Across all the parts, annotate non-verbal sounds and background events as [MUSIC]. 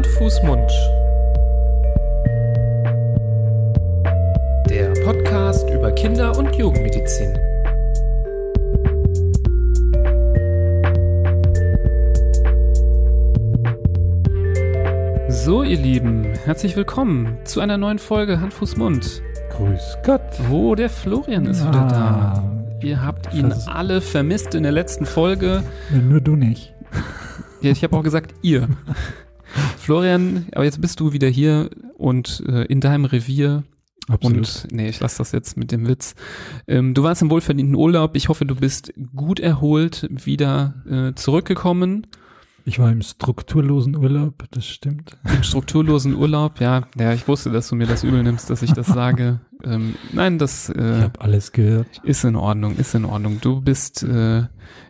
Hand, Fuß, Mund. Der Podcast über Kinder- und Jugendmedizin. So, ihr Lieben, herzlich willkommen zu einer neuen Folge Hand, Fuß, Mund. Grüß Gott. Oh, der Florian ist wieder da. Ah, Ihr habt ihn alle vermisst in der letzten Folge. Nur du nicht. Ja, ich habe auch gesagt, ihr. Florian, aber jetzt bist du wieder hier und äh, in deinem Revier. Und nee, ich lasse das jetzt mit dem Witz. Ähm, du warst im wohlverdienten Urlaub. Ich hoffe, du bist gut erholt wieder äh, zurückgekommen. ich war im strukturlosen Urlaub, das stimmt. Im strukturlosen Urlaub. Ja, ja, ich wusste, dass du mir das übel nimmst, dass ich das [LAUGHS] sage. Ähm, nein, das Ich äh, habe alles gehört. ist in Ordnung, ist in Ordnung. Du bist äh,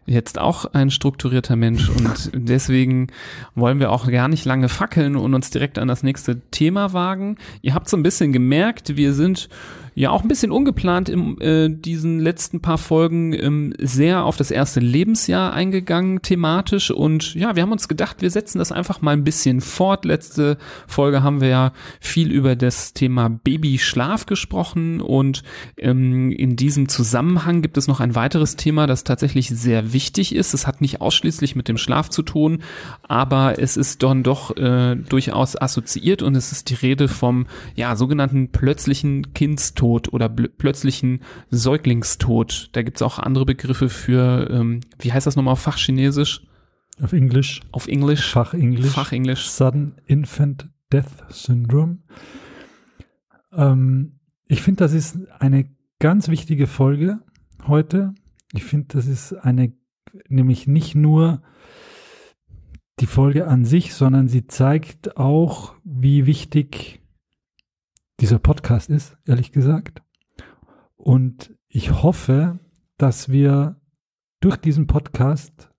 jetzt auch ein strukturierter Mensch und [LAUGHS] deswegen wollen wir auch gar nicht lange fackeln und uns direkt an das nächste Thema wagen. Ihr habt so ein bisschen gemerkt, wir sind ja auch ein bisschen ungeplant in äh, diesen letzten paar Folgen ähm, sehr auf das erste Lebensjahr eingegangen thematisch und ja, wir haben uns gedacht, wir setzen das einfach mal ein bisschen fort. Letzte Folge haben wir ja viel über das Thema Babyschlaf gesprochen und ähm, in diesem Zusammenhang gibt es noch ein weiteres Thema, das tatsächlich sehr wichtig ist. Es hat nicht ausschließlich mit dem Schlaf zu tun, aber es ist dann doch äh, durchaus assoziiert und es ist die Rede vom ja sogenannten plötzlichen Kindstod oder plötzlichen Säuglingstod. Da gibt es auch andere Begriffe für, ähm, wie heißt das nochmal auf Fachchinesisch? Auf Englisch, Auf Englisch? Fachenglisch. Fachenglisch. Sudden Infant Death Syndrome. Ähm, ich finde, das ist eine ganz wichtige Folge heute. Ich finde, das ist eine, nämlich nicht nur die Folge an sich, sondern sie zeigt auch, wie wichtig dieser Podcast ist, ehrlich gesagt. Und ich hoffe, dass wir durch diesen Podcast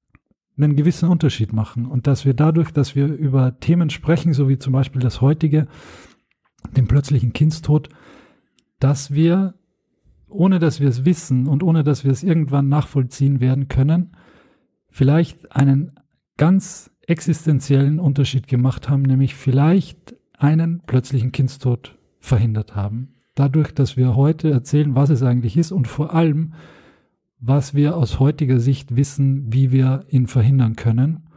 einen gewissen Unterschied machen und dass wir dadurch, dass wir über Themen sprechen, so wie zum Beispiel das heutige, den plötzlichen Kindstod, dass wir, ohne dass wir es wissen und ohne dass wir es irgendwann nachvollziehen werden können, vielleicht einen ganz existenziellen Unterschied gemacht haben, nämlich vielleicht einen plötzlichen Kindstod verhindert haben. Dadurch, dass wir heute erzählen, was es eigentlich ist und vor allem, was wir aus heutiger Sicht wissen, wie wir ihn verhindern können.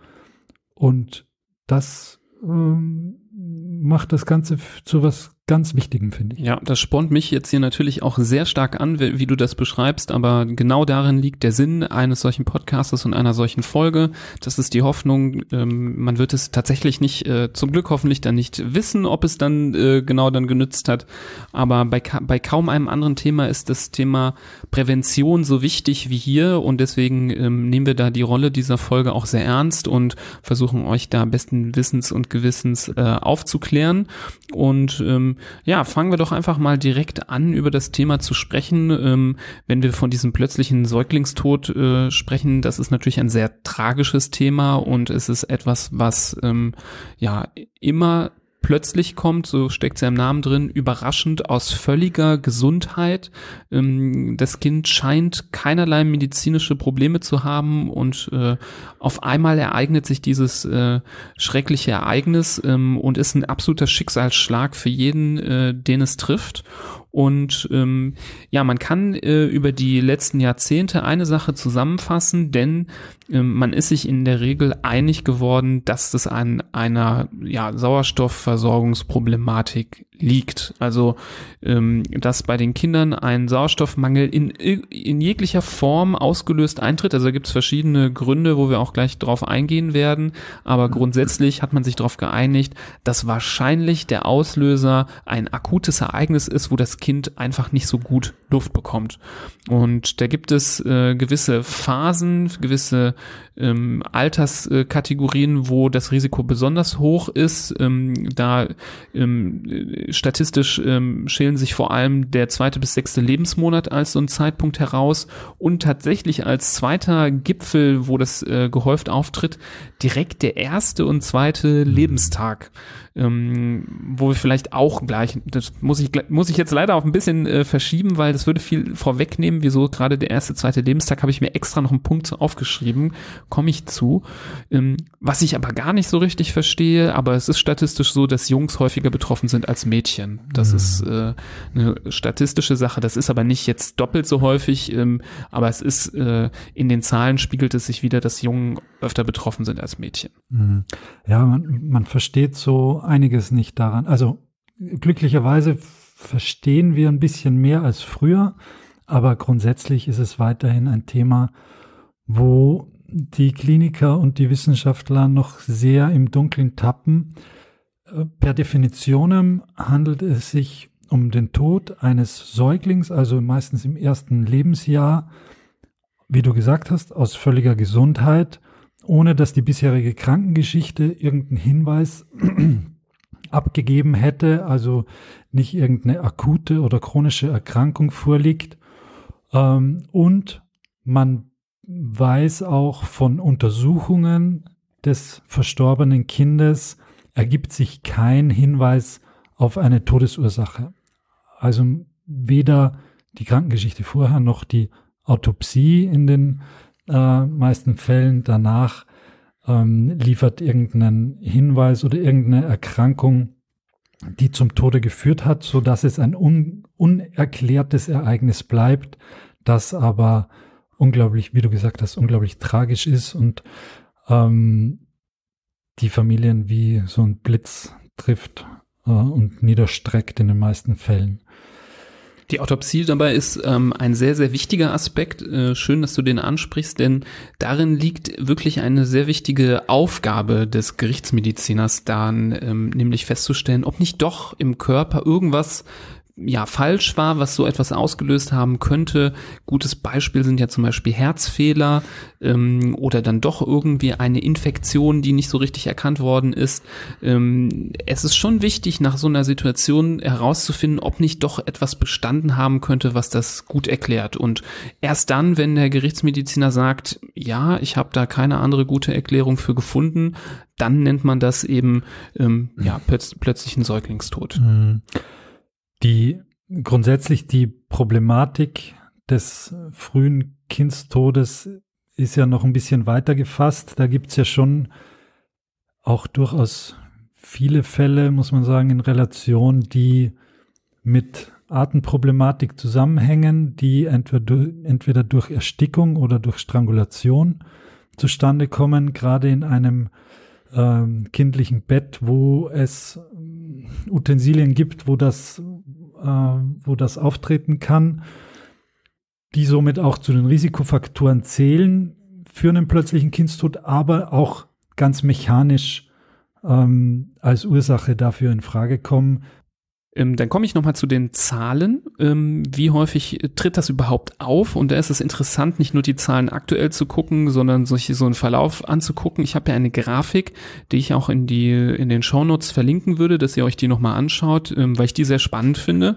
Und das ähm, macht das Ganze zu was ganz Wichtigem, finde ich. Ja, das spornt mich jetzt hier natürlich auch sehr stark an, wie, wie du das beschreibst, aber genau darin liegt der Sinn eines solchen Podcastes und einer solchen Folge. Das ist die Hoffnung, ähm, man wird es tatsächlich nicht, äh, zum Glück hoffentlich dann nicht wissen, ob es dann äh, genau dann genützt hat, aber bei, ka bei kaum einem anderen Thema ist das Thema Prävention so wichtig wie hier und deswegen ähm, nehmen wir da die Rolle dieser Folge auch sehr ernst und versuchen euch da besten Wissens und Gewissens äh, aufzuklären und ähm, ja, fangen wir doch einfach mal direkt an, über das Thema zu sprechen. Ähm, wenn wir von diesem plötzlichen Säuglingstod äh, sprechen, das ist natürlich ein sehr tragisches Thema und es ist etwas, was ähm, ja immer plötzlich kommt, so steckt ja im Namen drin, überraschend aus völliger Gesundheit. Ähm, das Kind scheint keinerlei medizinische Probleme zu haben und äh, auf einmal ereignet sich dieses äh, schreckliche Ereignis ähm, und ist ein absoluter Schicksalsschlag für jeden, äh, den es trifft. Und ähm, ja, man kann äh, über die letzten Jahrzehnte eine Sache zusammenfassen, denn man ist sich in der Regel einig geworden, dass das an einer ja, Sauerstoffversorgungsproblematik liegt. Also ähm, dass bei den Kindern ein Sauerstoffmangel in, in jeglicher Form ausgelöst eintritt. Also gibt es verschiedene Gründe, wo wir auch gleich drauf eingehen werden. Aber grundsätzlich hat man sich darauf geeinigt, dass wahrscheinlich der Auslöser ein akutes Ereignis ist, wo das Kind einfach nicht so gut Luft bekommt. Und da gibt es äh, gewisse Phasen, gewisse ähm, Alterskategorien, wo das Risiko besonders hoch ist. Ähm, da ähm, statistisch ähm, schälen sich vor allem der zweite bis sechste Lebensmonat als so ein Zeitpunkt heraus. Und tatsächlich als zweiter Gipfel, wo das äh, gehäuft auftritt, direkt der erste und zweite Lebenstag ähm, wo wir vielleicht auch gleich, das muss ich, muss ich jetzt leider auch ein bisschen äh, verschieben, weil das würde viel vorwegnehmen, wieso gerade der erste, zweite Lebenstag habe ich mir extra noch einen Punkt aufgeschrieben, komme ich zu. Ähm, was ich aber gar nicht so richtig verstehe, aber es ist statistisch so, dass Jungs häufiger betroffen sind als Mädchen. Das mhm. ist äh, eine statistische Sache, das ist aber nicht jetzt doppelt so häufig, ähm, aber es ist äh, in den Zahlen spiegelt es sich wieder, dass Jungen öfter betroffen sind als Mädchen. Mhm. Ja, man, man versteht so einiges nicht daran. Also glücklicherweise verstehen wir ein bisschen mehr als früher, aber grundsätzlich ist es weiterhin ein Thema, wo die Kliniker und die Wissenschaftler noch sehr im Dunkeln tappen. Per Definition handelt es sich um den Tod eines Säuglings, also meistens im ersten Lebensjahr, wie du gesagt hast, aus völliger Gesundheit, ohne dass die bisherige Krankengeschichte irgendeinen Hinweis abgegeben hätte, also nicht irgendeine akute oder chronische Erkrankung vorliegt. Ähm, und man weiß auch von Untersuchungen des verstorbenen Kindes, ergibt sich kein Hinweis auf eine Todesursache. Also weder die Krankengeschichte vorher noch die Autopsie in den äh, meisten Fällen danach ähm, liefert irgendeinen Hinweis oder irgendeine Erkrankung, die zum Tode geführt hat, so dass es ein un unerklärtes Ereignis bleibt, das aber unglaublich, wie du gesagt hast, unglaublich tragisch ist und ähm, die Familien wie so ein Blitz trifft äh, und niederstreckt in den meisten Fällen. Die Autopsie dabei ist ähm, ein sehr, sehr wichtiger Aspekt. Äh, schön, dass du den ansprichst, denn darin liegt wirklich eine sehr wichtige Aufgabe des Gerichtsmediziners, dann ähm, nämlich festzustellen, ob nicht doch im Körper irgendwas ja falsch war, was so etwas ausgelöst haben könnte. Gutes Beispiel sind ja zum Beispiel Herzfehler ähm, oder dann doch irgendwie eine Infektion, die nicht so richtig erkannt worden ist. Ähm, es ist schon wichtig, nach so einer Situation herauszufinden, ob nicht doch etwas bestanden haben könnte, was das gut erklärt. Und erst dann, wenn der Gerichtsmediziner sagt, ja, ich habe da keine andere gute Erklärung für gefunden, dann nennt man das eben ähm, ja plötz plötzlich ein Säuglingstod. Mhm. Die grundsätzlich die Problematik des frühen Kindstodes ist ja noch ein bisschen weiter gefasst. Da gibt es ja schon auch durchaus viele Fälle, muss man sagen, in Relation, die mit Artenproblematik zusammenhängen, die entweder, durch Erstickung oder durch Strangulation zustande kommen, gerade in einem ähm, kindlichen Bett, wo es Utensilien gibt, wo das äh, wo das auftreten kann, die somit auch zu den Risikofaktoren zählen für einen plötzlichen Kindstod, aber auch ganz mechanisch ähm, als Ursache dafür in Frage kommen, ähm, dann komme ich nochmal zu den Zahlen. Ähm, wie häufig tritt das überhaupt auf? Und da ist es interessant, nicht nur die Zahlen aktuell zu gucken, sondern solche, so einen Verlauf anzugucken. Ich habe ja eine Grafik, die ich auch in die in den Shownotes verlinken würde, dass ihr euch die nochmal anschaut, ähm, weil ich die sehr spannend finde.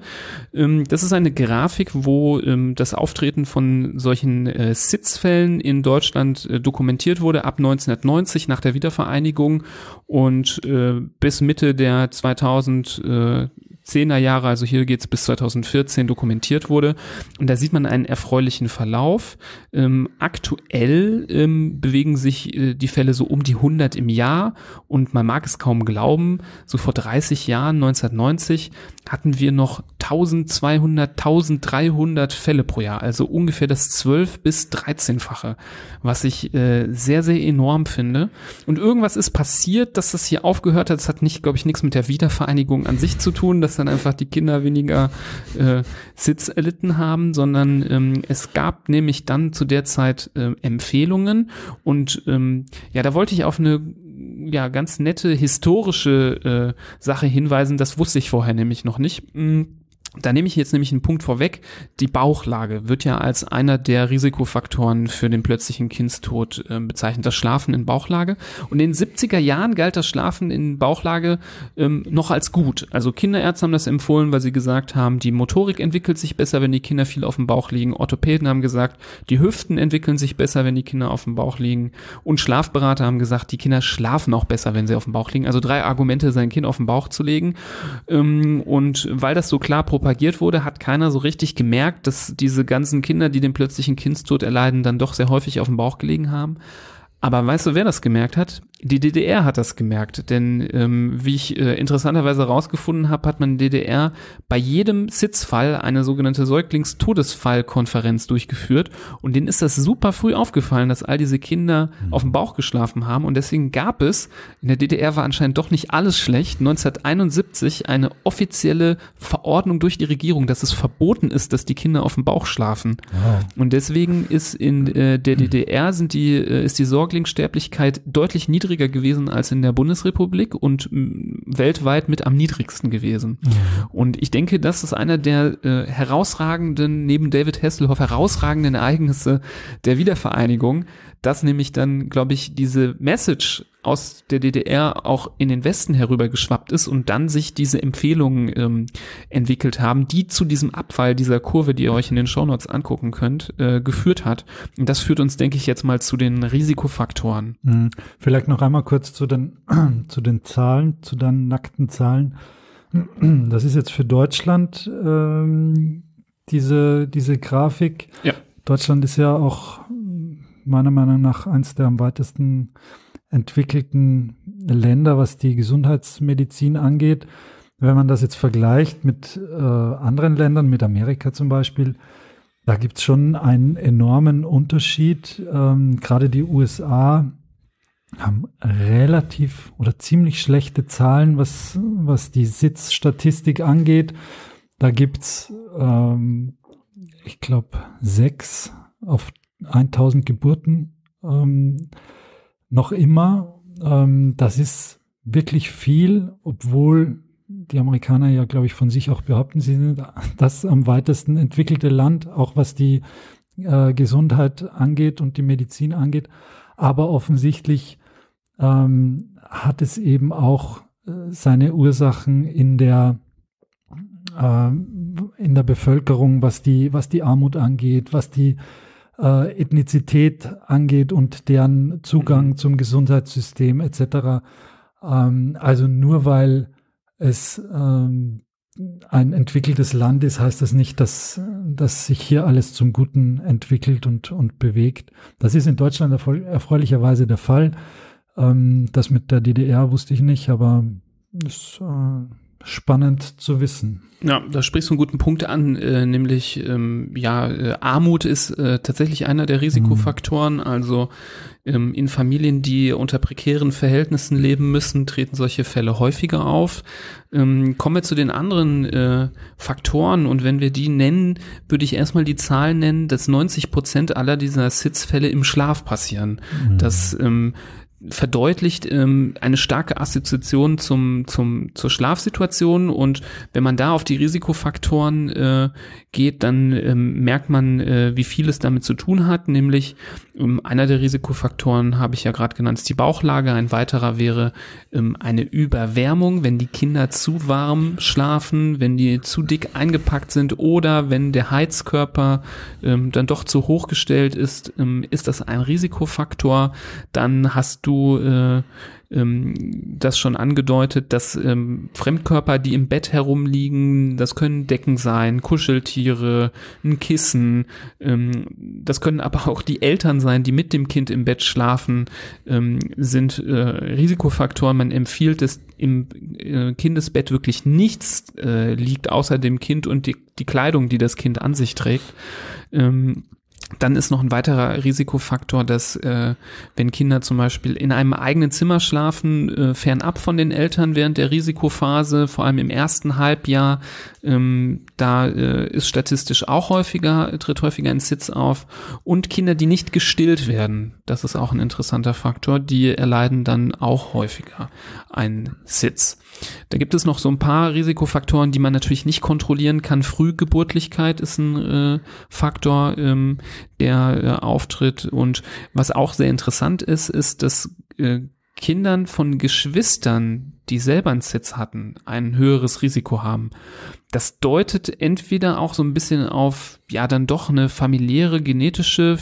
Ähm, das ist eine Grafik, wo ähm, das Auftreten von solchen äh, Sitzfällen in Deutschland äh, dokumentiert wurde ab 1990 nach der Wiedervereinigung und äh, bis Mitte der 2000 äh, 10er Jahre, also hier geht's bis 2014, dokumentiert wurde. Und da sieht man einen erfreulichen Verlauf. Ähm, aktuell ähm, bewegen sich äh, die Fälle so um die 100 im Jahr und man mag es kaum glauben, so vor 30 Jahren, 1990, hatten wir noch 1200, 1300 Fälle pro Jahr, also ungefähr das 12 bis 13-fache, was ich äh, sehr, sehr enorm finde. Und irgendwas ist passiert, dass das hier aufgehört hat. Das hat nicht, glaube ich, nichts mit der Wiedervereinigung an sich zu tun. Das dann einfach die Kinder weniger äh, Sitz erlitten haben, sondern ähm, es gab nämlich dann zu der Zeit äh, Empfehlungen und ähm, ja, da wollte ich auf eine ja ganz nette historische äh, Sache hinweisen. Das wusste ich vorher nämlich noch nicht. Mm, Da nehme ich jetzt nämlich einen Punkt vorweg. Die Bauchlage wird ja als einer der Risikofaktoren für den plötzlichen Kindstod äh, bezeichnet, das Schlafen in Bauchlage. Und in den 70er Jahren galt das Schlafen in Bauchlage ähm, noch als gut. Also Kinderärzte haben das empfohlen, weil sie gesagt haben, die Motorik entwickelt sich besser, wenn die Kinder viel auf dem Bauch liegen. Orthopäden haben gesagt, die Hüften entwickeln sich besser, wenn die Kinder auf dem Bauch liegen. Und Schlafberater haben gesagt, die Kinder schlafen auch besser, wenn sie auf dem Bauch liegen. Also drei Argumente, sein Kind auf den Bauch zu legen. Ähm, und weil das so klar propagiert propagiert wurde, hat keiner so richtig gemerkt, dass diese ganzen Kinder, die den plötzlichen Kindstod erleiden, dann doch sehr häufig auf dem Bauch gelegen haben. Aber weißt du, wer das gemerkt hat? Die DDR hat das gemerkt, denn ähm, wie ich äh, interessanterweise herausgefunden habe, hat man in DDR bei jedem Sitzfall eine sogenannte Säuglingstodesfallkonferenz durchgeführt und denen ist das super früh aufgefallen, dass all diese Kinder mhm. auf dem Bauch geschlafen haben und deswegen gab es, in der DDR war anscheinend doch nicht alles schlecht, 1971 eine offizielle Verordnung durch die Regierung, dass es verboten ist, dass die Kinder auf dem Bauch schlafen. Wow. Und deswegen ist in äh, der DDR sind die, äh, ist die Säuglingssterblichkeit deutlich niedriger niedriger gewesen als in der Bundesrepublik und weltweit mit am niedrigsten gewesen. Mhm. Und ich denke, das ist einer der äh, herausragenden, neben David Hasselhoff, herausragenden Ereignisse der Wiedervereinigung, dass nämlich dann, glaube ich, diese Message aus der DDR auch in den Westen herübergeschwappt ist und dann sich diese Empfehlungen ähm, entwickelt haben, die zu diesem Abfall dieser Kurve, die ihr euch in den Shownotes angucken könnt, äh, geführt hat. Und das führt uns, denke ich, jetzt mal zu den Risikofaktoren. Hm. Vielleicht noch einmal kurz zu den, [CLEARS THROAT] zu den Zahlen, zu deinen nackten Zahlen. [CLEARS THROAT] Das ist jetzt für Deutschland ähm, diese, diese Grafik. Ja. Deutschland ist ja auch meiner Meinung nach eins der am weitesten entwickelten Länder, was die Gesundheitsmedizin angeht. Wenn man das jetzt vergleicht mit äh, anderen Ländern, mit Amerika zum Beispiel, da gibt es schon einen enormen Unterschied. Ähm, Gerade die USA haben relativ oder ziemlich schlechte Zahlen, was, was die Sitzstatistik angeht. Da gibt's, ähm, ich glaube, sechs auf 1000 Geburten ähm, noch immer. Ähm, das ist wirklich viel, obwohl die Amerikaner ja, glaube ich, von sich auch behaupten, sie sind das am weitesten entwickelte Land, auch was die äh, Gesundheit angeht und die Medizin angeht. Aber offensichtlich ähm, hat es eben auch äh, seine Ursachen in der äh, in der Bevölkerung, was die was die Armut angeht, was die äh, Ethnizität angeht und deren Zugang mhm. zum Gesundheitssystem etc. Ähm, also nur weil es ähm, ein entwickeltes Land ist, heißt das nicht, dass, dass sich hier alles zum Guten entwickelt und, und bewegt. Das ist in Deutschland erfreulicherweise der Fall. Ähm, das mit der DDR wusste ich nicht, aber ist äh, spannend zu wissen. Ja, da sprichst du einen guten Punkt an, äh, nämlich ähm, ja, äh, Armut ist äh, tatsächlich einer der Risikofaktoren. Mhm. Also ähm, in Familien, die unter prekären Verhältnissen leben müssen, treten solche Fälle häufiger auf. Ähm, kommen wir zu den anderen äh, Faktoren und wenn wir die nennen, würde ich erstmal die Zahl nennen, dass 90 Prozent aller dieser Sitzfälle im Schlaf passieren. Mhm. Das ähm, verdeutlicht ähm, eine starke Assoziation zum, zum, zur Schlafsituation. Und wenn man da auf die Risikofaktoren äh, geht, dann ähm, merkt man, äh, wie viel es damit zu tun hat, nämlich ähm, einer der Risikofaktoren habe ich ja gerade genannt, ist die Bauchlage, ein weiterer wäre ähm, eine Überwärmung, wenn die Kinder zu warm schlafen, wenn die zu dick eingepackt sind oder wenn der Heizkörper ähm, dann doch zu hoch gestellt ist, ähm, ist das ein Risikofaktor, dann hast du äh, ähm, das schon angedeutet, dass ähm, Fremdkörper, die im Bett herumliegen, das können Decken sein, Kuscheltiere, ein Kissen, ähm, das können aber auch die Eltern sein, die mit dem Kind im Bett schlafen, ähm, sind äh, Risikofaktoren. Man empfiehlt es im äh, Kindesbett wirklich nichts äh, liegt außer dem Kind und die, die Kleidung, die das Kind an sich trägt. Ähm, dann ist noch ein weiterer Risikofaktor, dass äh, wenn Kinder zum Beispiel in einem eigenen Zimmer schlafen, äh, fernab von den Eltern während der Risikophase, vor allem im ersten Halbjahr, ähm, da äh, ist statistisch auch häufiger, tritt häufiger ein Sitz auf. Und Kinder, die nicht gestillt werden, das ist auch ein interessanter Faktor, die erleiden dann auch häufiger einen Sitz. Da gibt es noch so ein paar Risikofaktoren, die man natürlich nicht kontrollieren kann. Frühgeburtlichkeit ist ein äh, Faktor, ähm, der äh, auftritt. Und was auch sehr interessant ist, ist, dass äh, Kindern von Geschwistern, die selber einen Sitz hatten, ein höheres Risiko haben. Das deutet entweder auch so ein bisschen auf, ja, dann doch eine familiäre genetische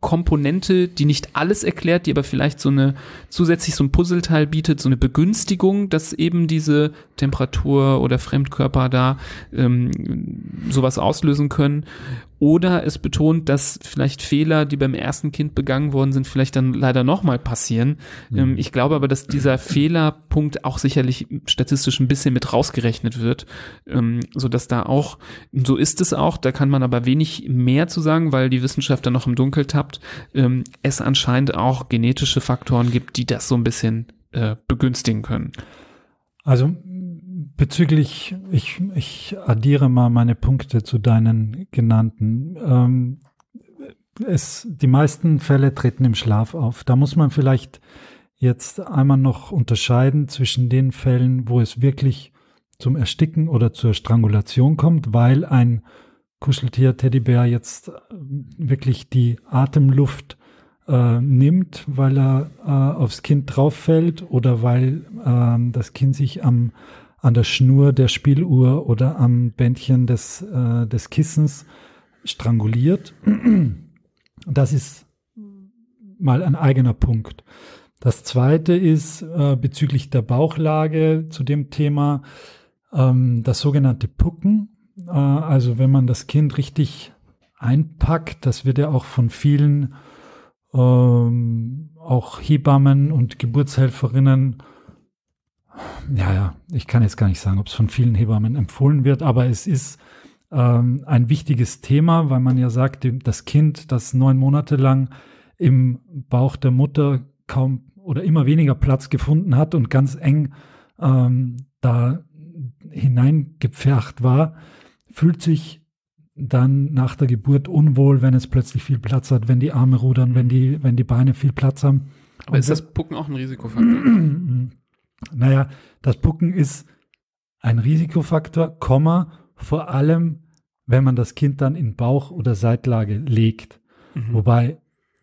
Komponente, die nicht alles erklärt, die aber vielleicht so eine zusätzlich so ein Puzzleteil bietet, so eine Begünstigung, dass eben diese Temperatur oder Fremdkörper da ähm, sowas auslösen können. Oder es betont, dass vielleicht Fehler, die beim ersten Kind begangen worden sind, vielleicht dann leider nochmal passieren. Mhm. Ich glaube aber, dass dieser Fehlerpunkt auch sicherlich statistisch ein bisschen mit rausgerechnet wird, ähm, so dass da auch, so ist es auch, da kann man aber wenig mehr zu sagen, weil die Wissenschaft da noch im Dunkel tappt, ähm, es anscheinend auch genetische Faktoren gibt, die das so ein bisschen äh, begünstigen können. Also bezüglich, ich, ich addiere mal meine Punkte zu deinen genannten. Ähm, es, die meisten Fälle treten im Schlaf auf. Da muss man vielleicht jetzt einmal noch unterscheiden zwischen den Fällen, wo es wirklich zum Ersticken oder zur Strangulation kommt, weil ein Kuscheltier Teddybär jetzt wirklich die Atemluft äh, nimmt, weil er äh, aufs Kind drauf fällt oder weil äh, das Kind sich am an der Schnur der Spieluhr oder am Bändchen des, äh, des Kissens stranguliert. Das ist mal ein eigener Punkt. Das zweite ist äh, bezüglich der Bauchlage zu dem Thema ähm, das sogenannte Pucken. Äh, also wenn man das Kind richtig einpackt, das wird ja auch von vielen ähm, auch Hebammen und Geburtshelferinnen ja, ja, ich kann jetzt gar nicht sagen, ob es von vielen Hebammen empfohlen wird, aber es ist ähm, ein wichtiges Thema, weil man ja sagt, das Kind, das neun Monate lang im Bauch der Mutter kaum oder immer weniger Platz gefunden hat und ganz eng ähm, da hineingepfercht war, fühlt sich dann nach der Geburt unwohl, wenn es plötzlich viel Platz hat, wenn die Arme rudern, wenn die, wenn die Beine viel Platz haben. Aber und ist das Pucken auch ein Risikofaktor? [CLEARS THROAT] Naja, das Pucken ist ein Risikofaktor, Komma, vor allem, wenn man das Kind dann in Bauch- oder Seitlage legt. Mhm. Wobei,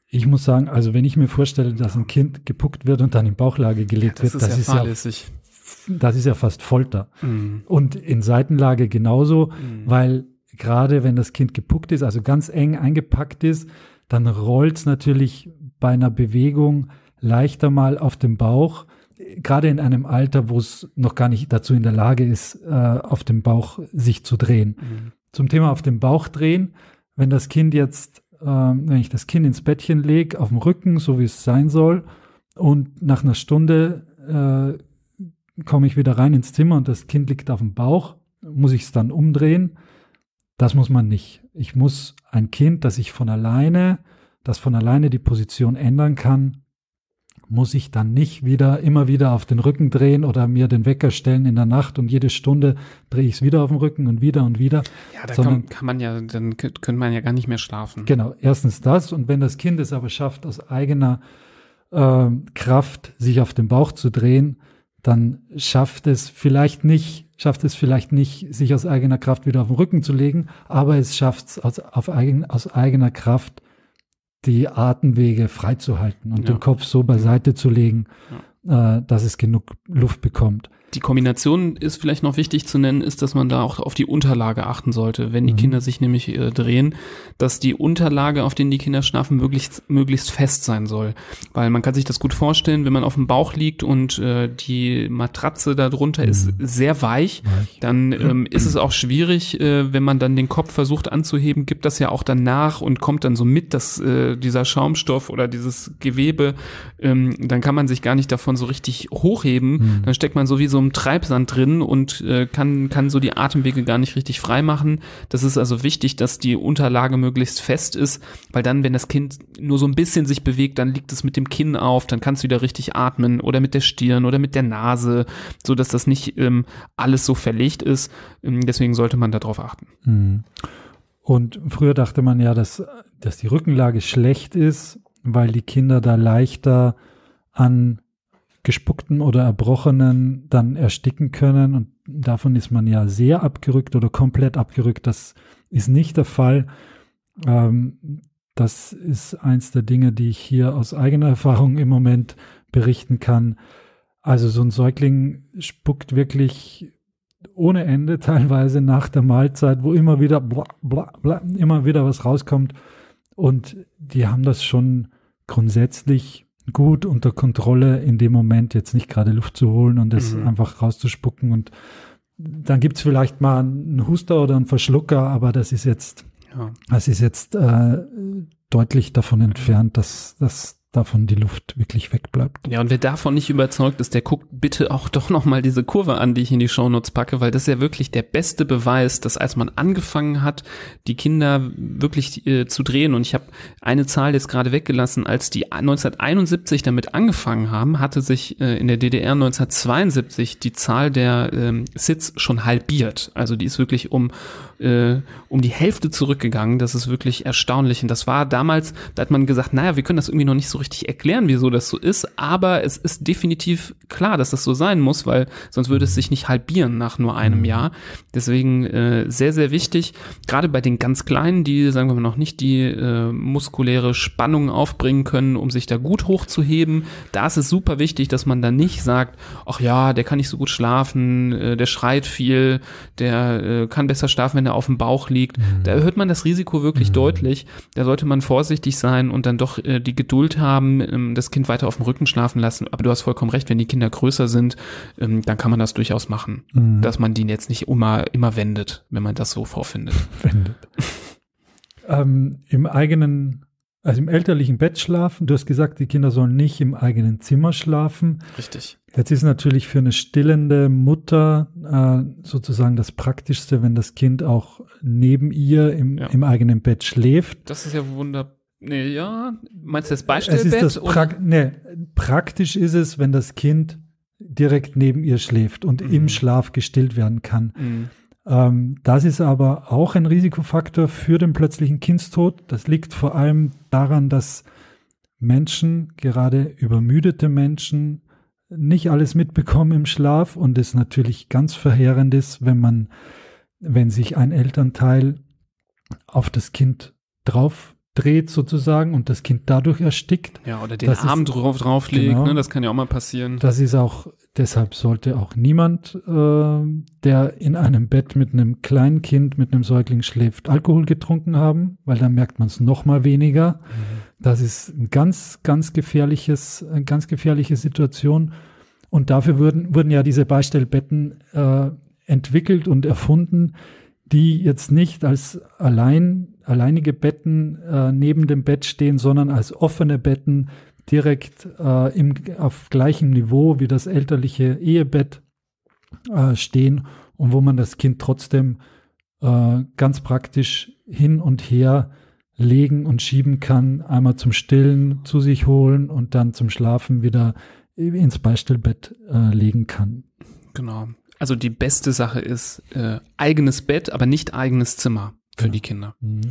ich muss sagen, also wenn ich mir vorstelle, dass ein Kind gepuckt wird und dann in Bauchlage gelegt ja, das wird, ist das, ist ja, das ist ja fast Folter. Mhm. Und in Seitenlage genauso, mhm. weil gerade wenn das Kind gepuckt ist, also ganz eng eingepackt ist, dann rollt es natürlich bei einer Bewegung leichter mal auf dem Bauch gerade in einem Alter, wo es noch gar nicht dazu in der Lage ist, äh, auf dem Bauch sich zu drehen. Mhm. Zum Thema auf dem Bauch drehen, wenn das Kind jetzt, äh, wenn ich das Kind ins Bettchen lege, auf dem Rücken, so wie es sein soll, und nach einer Stunde äh, komme ich wieder rein ins Zimmer und das Kind liegt auf dem Bauch, muss ich es dann umdrehen? Das muss man nicht. Ich muss ein Kind, das ich von alleine, das von alleine die Position ändern kann, muss ich dann nicht wieder immer wieder auf den Rücken drehen oder mir den Wecker stellen in der Nacht und jede Stunde drehe ich es wieder auf den Rücken und wieder und wieder. Ja, da sondern, kann, kann, man ja, dann könnte man ja gar nicht mehr schlafen. Genau, erstens das und wenn das Kind es aber schafft, aus eigener äh, Kraft sich auf den Bauch zu drehen, dann schafft es vielleicht nicht, schafft es vielleicht nicht, sich aus eigener Kraft wieder auf den Rücken zu legen, aber es schafft es aus, eigen, aus eigener Kraft die Atemwege freizuhalten und ja. den Kopf so beiseite zu legen, ja. äh, dass es genug Luft bekommt. Die Kombination ist vielleicht noch wichtig zu nennen, ist, dass man da auch auf die Unterlage achten sollte, wenn die mhm. Kinder sich nämlich äh, drehen, dass die Unterlage, auf denen die Kinder schlafen, möglichst, möglichst fest sein soll. Weil man kann sich das gut vorstellen, wenn man auf dem Bauch liegt und äh, die Matratze darunter mhm. ist sehr weich, weich. dann ähm, ist es auch schwierig, äh, wenn man dann den Kopf versucht anzuheben, gibt das ja auch dann nach und kommt dann so mit, dass äh, dieser Schaumstoff oder dieses Gewebe, ähm, dann kann man sich gar nicht davon davon so richtig hochheben, mhm. dann steckt man so wie so im Treibsand drin und äh, kann, kann so die Atemwege gar nicht richtig frei machen. Das ist also wichtig, dass die Unterlage möglichst fest ist, weil dann, wenn das Kind nur so ein bisschen sich bewegt, dann liegt es mit dem Kinn auf, dann kann es wieder richtig atmen oder mit der Stirn oder mit der Nase, so dass das nicht ähm, alles so verlegt ist. Ähm, deswegen sollte man darauf achten. Mhm. Und früher dachte man ja, dass, dass die Rückenlage schlecht ist, weil die Kinder da leichter an gespuckten oder erbrochenen dann ersticken können. Und davon ist man ja sehr abgerückt oder komplett abgerückt. Das ist nicht der Fall. Ähm, das ist eins der Dinge, die ich hier aus eigener Erfahrung im Moment berichten kann. Also so ein Säugling spuckt wirklich ohne Ende teilweise nach der Mahlzeit, wo immer wieder bla, bla, bla, immer wieder was rauskommt. Und die haben das schon grundsätzlich gut unter Kontrolle, in dem Moment jetzt nicht gerade Luft zu holen und das mhm. einfach rauszuspucken. Und dann gibt es vielleicht mal einen Huster oder einen Verschlucker, aber das ist jetzt, ja. das ist jetzt äh, deutlich davon entfernt, dass, dass davon die Luft wirklich wegbleibt. Ja, und wer davon nicht überzeugt ist, der guckt bitte auch doch nochmal diese Kurve an, die ich in die Shownotes packe, weil das ist ja wirklich der beste Beweis, dass als man angefangen hat, die Kinder wirklich äh, zu drehen, und ich habe eine Zahl jetzt gerade weggelassen, als die 1971 damit angefangen haben, hatte sich äh, in der DDR 1972 die Zahl der ähm, Sits schon halbiert. Also die ist wirklich um äh, um die Hälfte zurückgegangen. Das ist wirklich erstaunlich. Und das war damals, da hat man gesagt, naja, wir können das irgendwie noch nicht so richtig erklären, wieso das so ist, aber es ist definitiv klar, dass das so sein muss, weil sonst würde es sich nicht halbieren nach nur einem mhm. Jahr. Deswegen äh, sehr, sehr wichtig, gerade bei den ganz Kleinen, die, sagen wir mal, noch nicht die äh, muskuläre Spannung aufbringen können, um sich da gut hochzuheben. Da ist es super wichtig, dass man da nicht sagt, ach ja, der kann nicht so gut schlafen, äh, der schreit viel, der äh, kann besser schlafen, wenn er auf dem Bauch liegt. Mhm. Da erhöht man das Risiko wirklich mhm. deutlich. Da sollte man vorsichtig sein und dann doch äh, die Geduld haben, ähm, das Kind weiter auf dem Rücken schlafen lassen. Aber du hast vollkommen recht, wenn die Kinder größer sind, ähm, dann kann man das durchaus machen, mhm. dass man die jetzt nicht immer, immer wendet, wenn man das so vorfindet. [LAUGHS] Wendet. ähm, Im eigenen also im elterlichen Bett schlafen. Du hast gesagt, die Kinder sollen nicht im eigenen Zimmer schlafen. Richtig. Jetzt ist natürlich für eine stillende Mutter äh, sozusagen das Praktischste, wenn das Kind auch neben ihr im, ja. im eigenen Bett schläft. Das ist ja wunder. Nee, ja. Meinst du das Beistellbett? Es ist das pra nee, praktisch ist es, wenn das Kind direkt neben ihr schläft und mhm. im Schlaf gestillt werden kann. Mhm. Ähm, das ist aber auch ein Risikofaktor für den plötzlichen Kindstod. Das liegt vor allem daran, dass Menschen, gerade übermüdete Menschen, nicht alles mitbekommen im Schlaf und es natürlich ganz verheerend ist, wenn man, wenn sich ein Elternteil auf das Kind drauf dreht sozusagen und das Kind dadurch erstickt. Ja, oder den Arm ist, drauf drauflegt, genau, ne, das kann ja auch mal passieren. Das ist auch Deshalb sollte auch niemand, äh, der in einem Bett mit einem kleinen Kind, mit einem Säugling schläft, Alkohol getrunken haben, weil dann merkt man es noch mal weniger. Mhm. Das ist ein ganz, ganz gefährliches, eine ganz gefährliche Situation. Und dafür wurden, wurden ja diese Beistellbetten äh, entwickelt und erfunden, die jetzt nicht als allein, alleinige Betten äh, neben dem Bett stehen, sondern als offene Betten, direkt äh, im, auf gleichem Niveau wie das elterliche Ehebett äh, stehen und wo man das Kind trotzdem äh, ganz praktisch hin und her legen und schieben kann, einmal zum Stillen zu sich holen und dann zum Schlafen wieder ins Beistellbett äh, legen kann. Genau. Also die beste Sache ist äh, eigenes Bett, aber nicht eigenes Zimmer für ja. die Kinder. Mhm.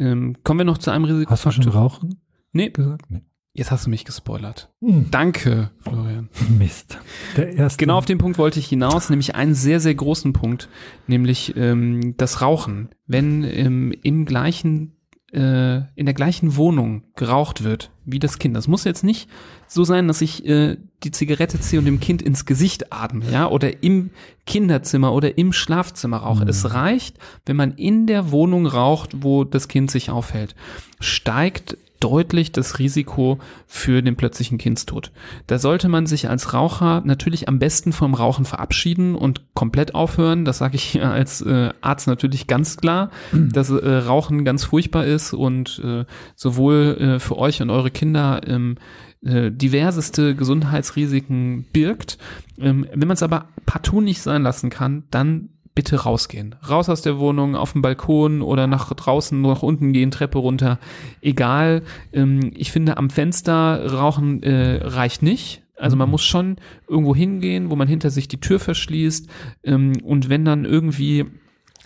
Ähm, kommen wir noch zu einem Risiko. Hast du schon Rauchen? Nee. Gesagt? Nee. Jetzt hast du mich gespoilert. Mhm. Danke, Florian. [LAUGHS] Mist. Der erste. Genau auf den Punkt wollte ich hinaus, nämlich einen sehr, sehr großen Punkt, nämlich ähm, das Rauchen. Wenn ähm, im gleichen, äh, in der gleichen Wohnung geraucht wird wie das Kind. Das muss jetzt nicht so sein, dass ich äh, die Zigarette ziehe und dem Kind ins Gesicht atme, ja, oder im Kinderzimmer oder im Schlafzimmer rauche. Mhm. Es reicht, wenn man in der Wohnung raucht, wo das Kind sich aufhält. Steigt deutlich das Risiko für den plötzlichen Kindstod. Da sollte man sich als Raucher natürlich am besten vom Rauchen verabschieden und komplett aufhören. Das sage ich [LAUGHS] als äh, Arzt natürlich ganz klar, dass äh, Rauchen ganz furchtbar ist und äh, sowohl äh, für euch und eure Kinder ähm, äh, diverseste Gesundheitsrisiken birgt. Ähm, wenn man es aber partout nicht sein lassen kann, dann bitte rausgehen. Raus aus der Wohnung, auf dem Balkon oder nach draußen, nach unten gehen, Treppe runter. Egal. Ähm, ich finde, am Fenster rauchen äh, reicht nicht. Also man muss schon irgendwo hingehen, wo man hinter sich die Tür verschließt. Ähm, und wenn dann irgendwie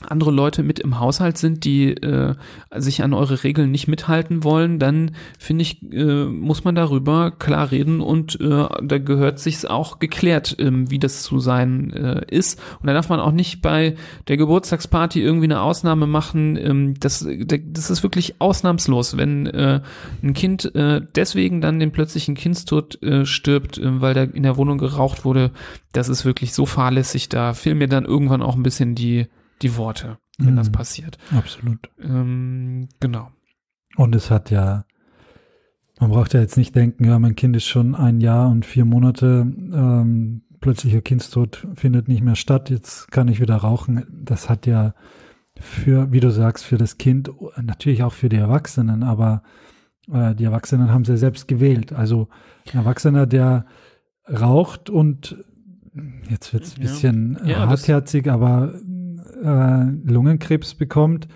andere Leute mit im Haushalt sind, die äh, sich an eure Regeln nicht mithalten wollen, dann finde ich, äh, muss man darüber klar reden und äh, da gehört sich's auch geklärt, ähm, wie das zu sein äh, ist. Und da darf man auch nicht bei der Geburtstagsparty irgendwie eine Ausnahme machen. Ähm, das, das ist wirklich ausnahmslos, wenn äh, ein Kind äh, deswegen dann den plötzlichen Kindstod äh, stirbt, äh, weil da in der Wohnung geraucht wurde. Das ist wirklich so fahrlässig. Da fehlen mir dann irgendwann auch ein bisschen die die Worte, wenn mhm. das passiert. Absolut. Ähm, genau. Und es hat ja, man braucht ja jetzt nicht denken, ja, mein Kind ist schon ein Jahr und vier Monate, ähm, plötzlicher Kindstod findet nicht mehr statt, jetzt kann ich wieder rauchen. Das hat ja für, wie du sagst, für das Kind, natürlich auch für die Erwachsenen, aber äh, die Erwachsenen haben sie ja selbst gewählt. Also ein Erwachsener, der raucht und jetzt wird es ein bisschen ja. Ja, hartherzig, aber äh, Lungenkrebs bekommt,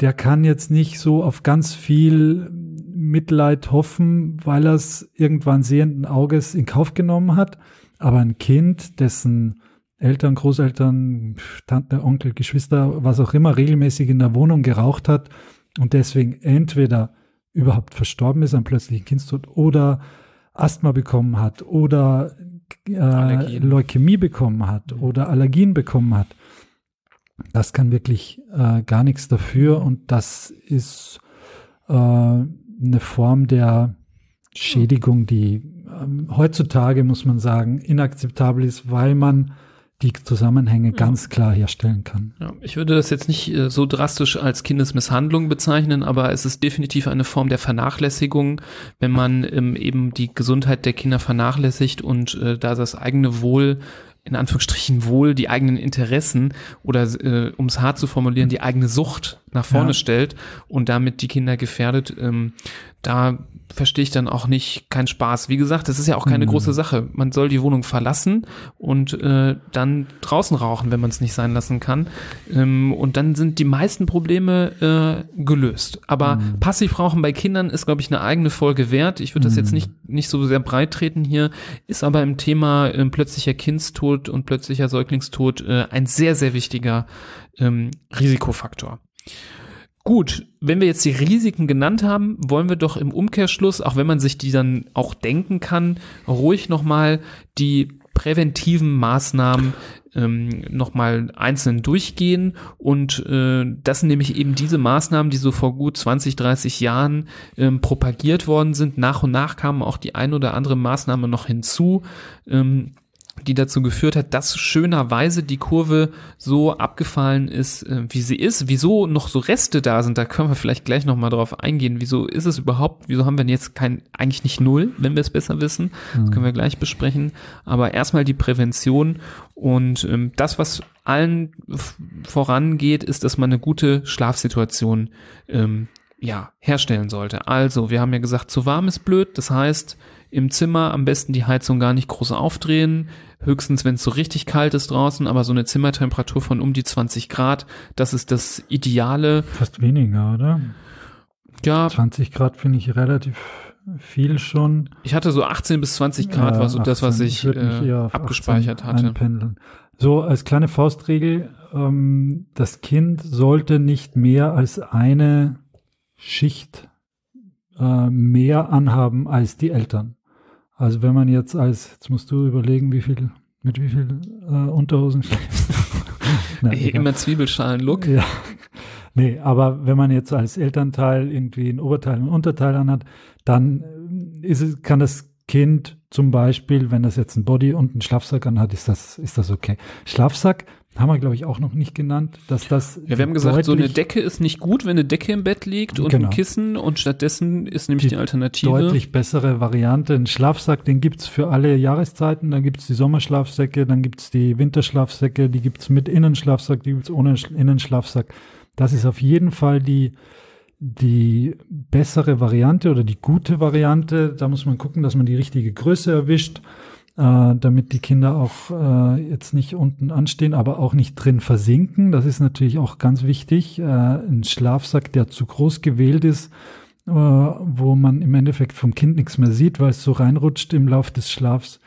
der kann jetzt nicht so auf ganz viel Mitleid hoffen, weil er es irgendwann sehenden Auges in Kauf genommen hat. Aber ein Kind, dessen Eltern, Großeltern, Tante, Onkel, Geschwister, was auch immer, regelmäßig in der Wohnung geraucht hat und deswegen entweder überhaupt verstorben ist an plötzlichen Kindstod oder Asthma bekommen hat oder äh, Leukämie bekommen hat oder Allergien bekommen hat, das kann wirklich äh, gar nichts dafür und das ist äh, eine Form der Schädigung, die ähm, heutzutage, muss man sagen, inakzeptabel ist, weil man die Zusammenhänge ja. ganz klar herstellen kann. Ja, ich würde das jetzt nicht äh, so drastisch als Kindesmisshandlung bezeichnen, aber es ist definitiv eine Form der Vernachlässigung, wenn man ähm, eben die Gesundheit der Kinder vernachlässigt und äh, da das eigene Wohl in Anführungsstrichen wohl die eigenen Interessen oder äh, um es hart zu formulieren, die eigene Sucht nach vorne ja. stellt und damit die Kinder gefährdet, ähm, da verstehe ich dann auch nicht keinen Spaß. Wie gesagt, das ist ja auch keine mhm. große Sache. Man soll die Wohnung verlassen und äh, dann draußen rauchen, wenn man es nicht sein lassen kann. Ähm, und dann sind die meisten Probleme äh, gelöst. Aber mhm. Passivrauchen bei Kindern ist, glaube ich, eine eigene Folge wert. Ich würde das mhm. jetzt nicht, nicht so sehr breit treten hier, ist aber im Thema äh, plötzlicher Kindstod und plötzlicher Säuglingstod äh, ein sehr, sehr wichtiger ähm, Risikofaktor. Gut, wenn wir jetzt die Risiken genannt haben, wollen wir doch im Umkehrschluss, auch wenn man sich die dann auch denken kann, ruhig nochmal die präventiven Maßnahmen ähm, nochmal einzeln durchgehen. Und äh, das sind nämlich eben diese Maßnahmen, die so vor gut 20, 30 Jahren ähm, propagiert worden sind. Nach und nach kamen auch die ein oder andere Maßnahme noch hinzu. Ähm, die dazu geführt hat, dass schönerweise die Kurve so abgefallen ist, äh, wie sie ist. Wieso noch so Reste da sind, da können wir vielleicht gleich nochmal drauf eingehen. Wieso ist es überhaupt, wieso haben wir jetzt kein, eigentlich nicht null, wenn wir es besser wissen? Das mhm. können wir gleich besprechen. Aber erstmal die Prävention und ähm, das, was allen vorangeht, ist, dass man eine gute Schlafsituation ähm, ja, herstellen sollte. Also, wir haben ja gesagt, zu warm ist blöd, das heißt, im Zimmer am besten die Heizung gar nicht groß aufdrehen, höchstens wenn es so richtig kalt ist draußen, aber so eine Zimmertemperatur von um die 20 Grad, das ist das Ideale. Fast weniger, oder? Ja. 20 Grad finde ich relativ viel schon. Ich hatte so 18 bis 20 Grad, ja, war so 18. das, was ich, ich äh, abgespeichert hatte. Einpendeln. So als kleine Faustregel, ähm, das Kind sollte nicht mehr als eine Schicht äh, mehr anhaben als die Eltern. Also wenn man jetzt als, jetzt musst du überlegen, wie viel, mit wie viel äh, Unterhosen schläfst. [LAUGHS] Nein, Immer Zwiebelschalen-Look. Ja. Nee, aber wenn man jetzt als Elternteil irgendwie ein Oberteil und Unterteil anhat, dann äh, ist es, kann das Kind zum Beispiel, wenn das jetzt ein Body und einen Schlafsack anhat, ist das, ist das okay. Schlafsack haben wir, glaube ich, auch noch nicht genannt, dass das. Ja, wir haben gesagt, so eine Decke ist nicht gut, wenn eine Decke im Bett liegt und genau. ein Kissen und stattdessen ist nämlich die, die, Alternative. Deutlich bessere Variante. Ein Schlafsack, den gibt's für alle Jahreszeiten. Dann gibt's die Sommerschlafsäcke, dann gibt's die Winterschlafsäcke, die gibt's mit Innenschlafsack, die gibt's ohne Innenschlafsack. Das ist auf jeden Fall die, die bessere Variante oder die gute Variante. Da muss man gucken, dass man die richtige Größe erwischt äh, damit die Kinder auch äh, jetzt nicht unten anstehen, aber auch nicht drin versinken. Das ist natürlich auch ganz wichtig. Äh, ein Schlafsack, der zu groß gewählt ist, äh, wo man im Endeffekt vom Kind nichts mehr sieht, weil es so reinrutscht im Lauf des Schlafs,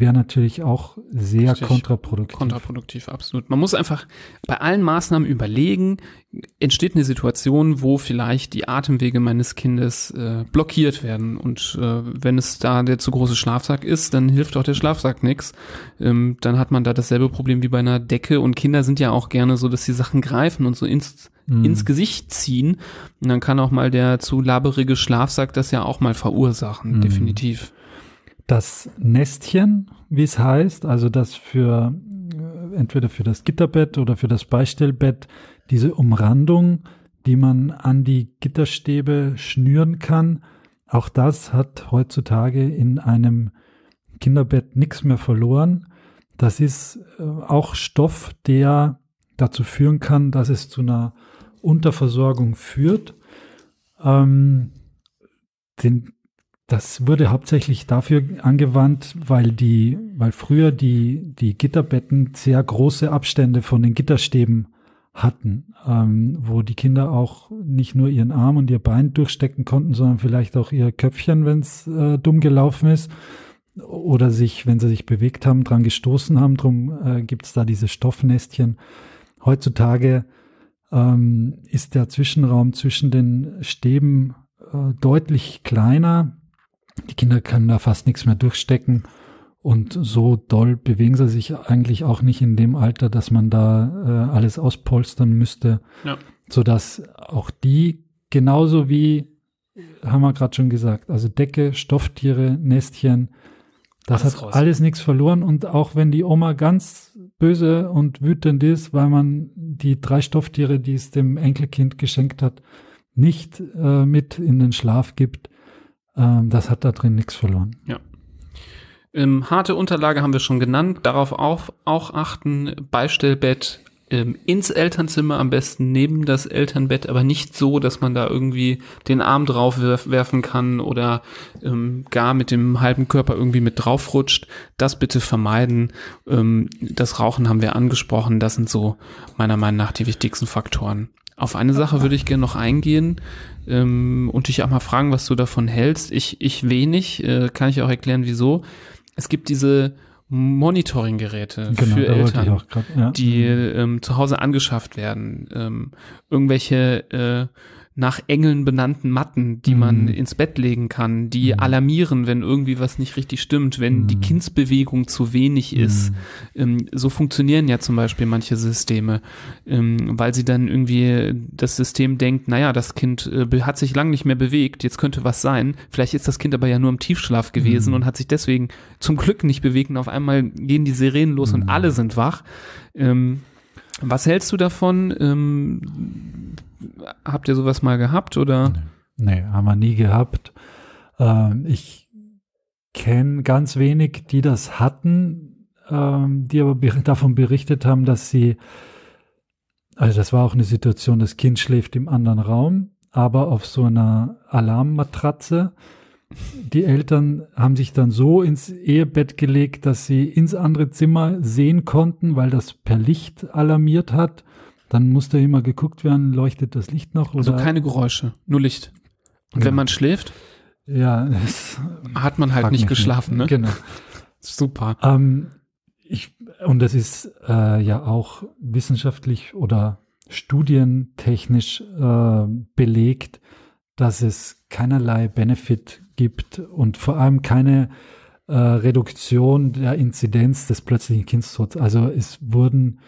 wäre natürlich auch sehr Richtig. kontraproduktiv. Kontraproduktiv, absolut. Man muss einfach bei allen Maßnahmen überlegen, entsteht eine Situation, wo vielleicht die Atemwege meines Kindes äh, blockiert werden. Und äh, wenn es da der zu große Schlafsack ist, dann hilft auch der Schlafsack nichts. Ähm, dann hat man da dasselbe Problem wie bei einer Decke. Und Kinder sind ja auch gerne so, dass sie Sachen greifen und so ins, mhm. ins Gesicht ziehen. Und dann kann auch mal der zu laberige Schlafsack das ja auch mal verursachen, mhm. definitiv das Nestchen, wie es heißt, also das für äh, entweder für das Gitterbett oder für das Beistellbett, diese Umrandung, die man an die Gitterstäbe schnüren kann, auch das hat heutzutage in einem Kinderbett nichts mehr verloren. Das ist äh, auch Stoff, der dazu führen kann, dass es zu einer Unterversorgung führt. Ähm, den das wurde hauptsächlich dafür angewandt, weil die, weil früher die, die Gitterbetten sehr große Abstände von den Gitterstäben hatten, ähm, wo die Kinder auch nicht nur ihren Arm und ihr Bein durchstecken konnten, sondern vielleicht auch ihr Köpfchen, wenn es äh, dumm gelaufen ist, oder sich, wenn sie sich bewegt haben, dran gestoßen haben. Drum äh, gibt es da diese Stoffnestchen. Heutzutage ähm, ist der Zwischenraum zwischen den Stäben äh, deutlich kleiner die Kinder können da fast nichts mehr durchstecken. Und so doll bewegen sie sich eigentlich auch nicht in dem Alter, dass man da äh, alles auspolstern müsste. Ja. Sodass auch die genauso wie, haben wir gerade schon gesagt, also Decke, Stofftiere, Nestchen, das alles hat raus. alles nichts verloren. Und auch wenn die Oma ganz böse und wütend ist, weil man die drei Stofftiere, die es dem Enkelkind geschenkt hat, nicht äh, mit in den Schlaf gibt, ähm, das hat da drin nichts verloren. Ja. Ähm, harte Unterlage haben wir schon genannt. Darauf auch, auch achten. Beistellbett ähm, ins Elternzimmer am besten neben das Elternbett, aber nicht so, dass man da irgendwie den Arm drauf werf, werfen kann oder ähm, gar mit dem halben Körper irgendwie mit draufrutscht. Das bitte vermeiden. Ähm, das Rauchen haben wir angesprochen. Das sind so meiner Meinung nach die wichtigsten Faktoren. Auf eine Sache würde ich gerne noch eingehen ähm, und dich auch mal fragen, was du davon hältst. Ich, ich wenig, äh, kann ich auch erklären, wieso. Es gibt diese Monitoring-Geräte genau, für Eltern, grad, ja. die ähm, zu Hause angeschafft werden. Ähm, irgendwelche äh, nach Engeln benannten Matten, die mhm. man ins Bett legen kann, die mhm. alarmieren, wenn irgendwie was nicht richtig stimmt, wenn mhm. die Kindsbewegung zu wenig ist. Mhm. Ähm, so funktionieren ja zum Beispiel manche Systeme, ähm, weil sie dann irgendwie das System denkt, naja, das Kind äh, hat sich lang nicht mehr bewegt, jetzt könnte was sein. Vielleicht ist das Kind aber ja nur im Tiefschlaf gewesen mhm. und hat sich deswegen zum Glück nicht bewegt und auf einmal gehen die Sirenen los und mhm. alle sind wach. Ähm, was hältst du davon? Ähm, habt ihr sowas mal gehabt oder? Nee, haben wir nie gehabt. Ähm, ich kenne ganz wenig, die das hatten, ähm, die aber davon berichtet haben, dass sie, also das war auch eine Situation, das Kind schläft im anderen Raum, aber auf so einer Alarmmatratze die Eltern haben sich dann so ins Ehebett gelegt, dass sie ins andere Zimmer sehen konnten, weil das per Licht alarmiert hat. Dann musste immer geguckt werden, leuchtet das Licht noch? Also oder? Also keine Geräusche, nur Licht. Und ja. wenn man schläft, ja, hat man halt nicht geschlafen, nicht. ne? Genau. Super. Ähm, ich, und das ist äh, ja auch wissenschaftlich oder studientechnisch äh, belegt, dass es keinerlei Benefit gibt und vor allem keine äh, Reduktion der Inzidenz des plötzlichen Kindstods. Also es wurden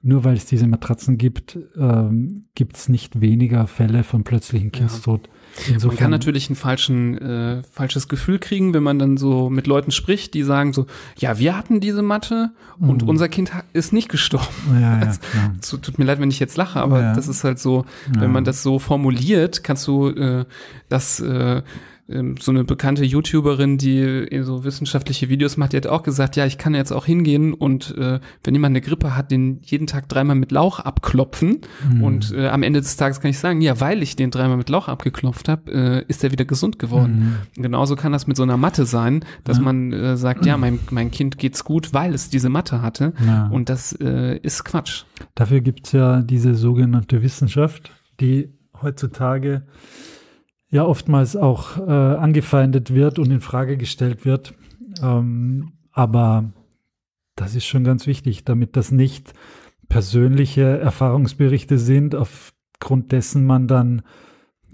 nur weil es diese Matratzen gibt, ähm, gibt es nicht weniger Fälle von plötzlichen Kindstod. Insofern, man kann natürlich ein falschen, äh, falsches Gefühl kriegen, wenn man dann so mit Leuten spricht, die sagen so, ja, wir hatten diese Matte und mhm. unser Kind ist nicht gestorben. Ja, ja, [LAUGHS] so, tut mir leid, wenn ich jetzt lache, aber ja. das ist halt so, wenn man das so formuliert, kannst du äh, das äh, so eine bekannte YouTuberin, die so wissenschaftliche Videos macht, die hat auch gesagt, ja, ich kann jetzt auch hingehen und äh, wenn jemand eine Grippe hat, den jeden Tag dreimal mit Lauch abklopfen mhm. und äh, am Ende des Tages kann ich sagen, ja, weil ich den dreimal mit Lauch abgeklopft habe, äh, ist er wieder gesund geworden. Mhm. Genauso kann das mit so einer Matte sein, dass ja. man äh, sagt, ja, mein, mein Kind geht's gut, weil es diese Matte hatte ja. und das äh, ist Quatsch. Dafür gibt's ja diese sogenannte Wissenschaft, die heutzutage ja oftmals auch äh, angefeindet wird und in Frage gestellt wird. Ähm, aber das ist schon ganz wichtig, damit das nicht persönliche Erfahrungsberichte sind, aufgrund dessen man dann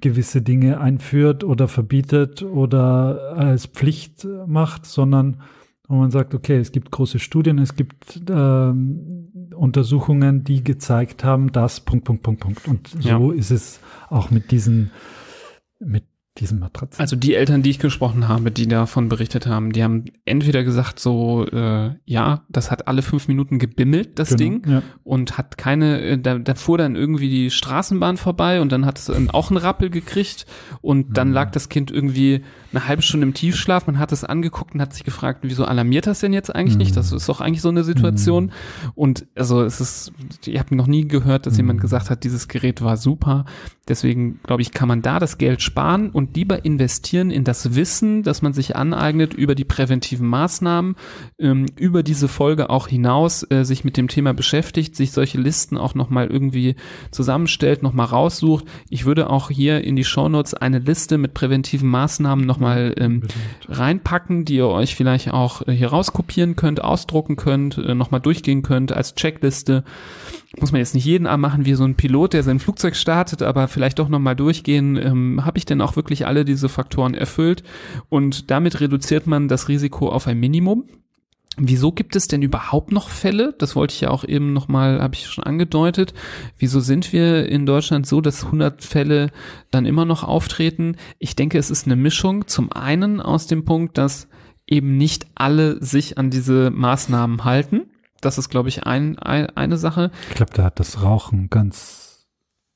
gewisse Dinge einführt oder verbietet oder als Pflicht macht, sondern wo man sagt, okay, es gibt große Studien, es gibt ähm, Untersuchungen, die gezeigt haben, dass Punkt, Punkt, Punkt, Punkt. Und so ja. ist es auch mit diesen mit diesen Matratzen. Also die Eltern, die ich gesprochen habe, die davon berichtet haben, die haben entweder gesagt so, äh, ja, das hat alle fünf Minuten gebimmelt, das genau, Ding, ja. und hat keine, äh, da, da fuhr dann irgendwie die Straßenbahn vorbei und dann hat es auch einen Rappel gekriegt und dann mhm. lag das Kind irgendwie eine halbe Stunde im Tiefschlaf, man hat es angeguckt und hat sich gefragt, wieso alarmiert das denn jetzt eigentlich mhm. nicht? Das ist doch eigentlich so eine Situation. Mhm. Und also es ist, ihr habt noch nie gehört, dass mhm. jemand gesagt hat, dieses Gerät war super. Deswegen glaube ich, kann man da das Geld sparen und lieber investieren in das Wissen, das man sich aneignet über die präventiven Maßnahmen, ähm, über diese Folge auch hinaus äh, sich mit dem Thema beschäftigt, sich solche Listen auch nochmal irgendwie zusammenstellt, nochmal raussucht. Ich würde auch hier in die Shownotes eine Liste mit präventiven Maßnahmen nochmal ähm, reinpacken, die ihr euch vielleicht auch äh, hier rauskopieren könnt, ausdrucken könnt, äh, nochmal durchgehen könnt als Checkliste muss man jetzt nicht jeden Abend machen wie so ein Pilot, der sein Flugzeug startet, aber vielleicht doch nochmal durchgehen, ähm, habe ich denn auch wirklich alle diese Faktoren erfüllt? Und damit reduziert man das Risiko auf ein Minimum. Wieso gibt es denn überhaupt noch Fälle? Das wollte ich ja auch eben nochmal, habe ich schon angedeutet. Wieso sind wir in Deutschland so, dass 100 Fälle dann immer noch auftreten? Ich denke, es ist eine Mischung. Zum einen aus dem Punkt, dass eben nicht alle sich an diese Maßnahmen halten. Das ist, glaube ich, ein, ein, eine Sache. Ich glaube, da hat das Rauchen ganz